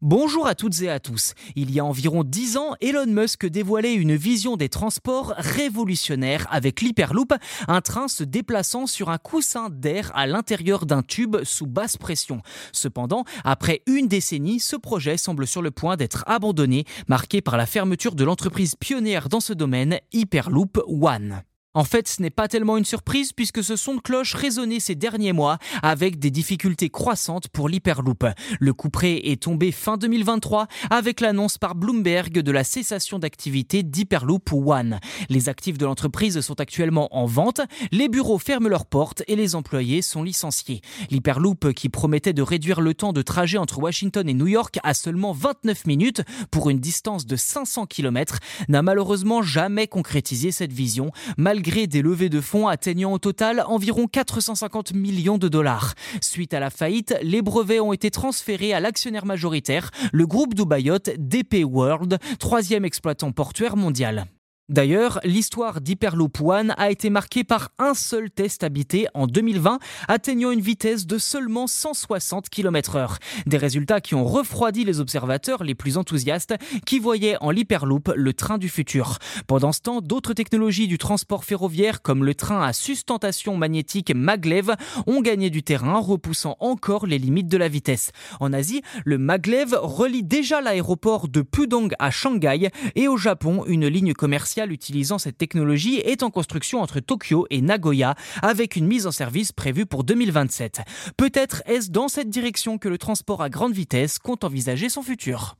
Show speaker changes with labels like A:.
A: Bonjour à toutes et à tous. Il y a environ 10 ans, Elon Musk dévoilait une vision des transports révolutionnaire avec l'Hyperloop, un train se déplaçant sur un coussin d'air à l'intérieur d'un tube sous basse pression. Cependant, après une décennie, ce projet semble sur le point d'être abandonné, marqué par la fermeture de l'entreprise pionnière dans ce domaine, Hyperloop One. En fait, ce n'est pas tellement une surprise puisque ce son de cloche résonnait ces derniers mois avec des difficultés croissantes pour l'Hyperloop. Le coup près est tombé fin 2023 avec l'annonce par Bloomberg de la cessation d'activité d'Hyperloop One. Les actifs de l'entreprise sont actuellement en vente, les bureaux ferment leurs portes et les employés sont licenciés. L'Hyperloop qui promettait de réduire le temps de trajet entre Washington et New York à seulement 29 minutes pour une distance de 500 km n'a malheureusement jamais concrétisé cette vision malgré des levées de fonds atteignant au total environ 450 millions de dollars. Suite à la faillite, les brevets ont été transférés à l'actionnaire majoritaire, le groupe Dubayot DP World, troisième exploitant portuaire mondial. D'ailleurs, l'histoire d'Hyperloop One a été marquée par un seul test habité en 2020, atteignant une vitesse de seulement 160 km/h. Des résultats qui ont refroidi les observateurs les plus enthousiastes qui voyaient en l'Hyperloop le train du futur. Pendant ce temps, d'autres technologies du transport ferroviaire comme le train à sustentation magnétique maglev ont gagné du terrain, repoussant encore les limites de la vitesse. En Asie, le maglev relie déjà l'aéroport de Pudong à Shanghai et au Japon, une ligne commerciale utilisant cette technologie est en construction entre Tokyo et Nagoya avec une mise en service prévue pour 2027. Peut-être est-ce dans cette direction que le transport à grande vitesse compte envisager son futur.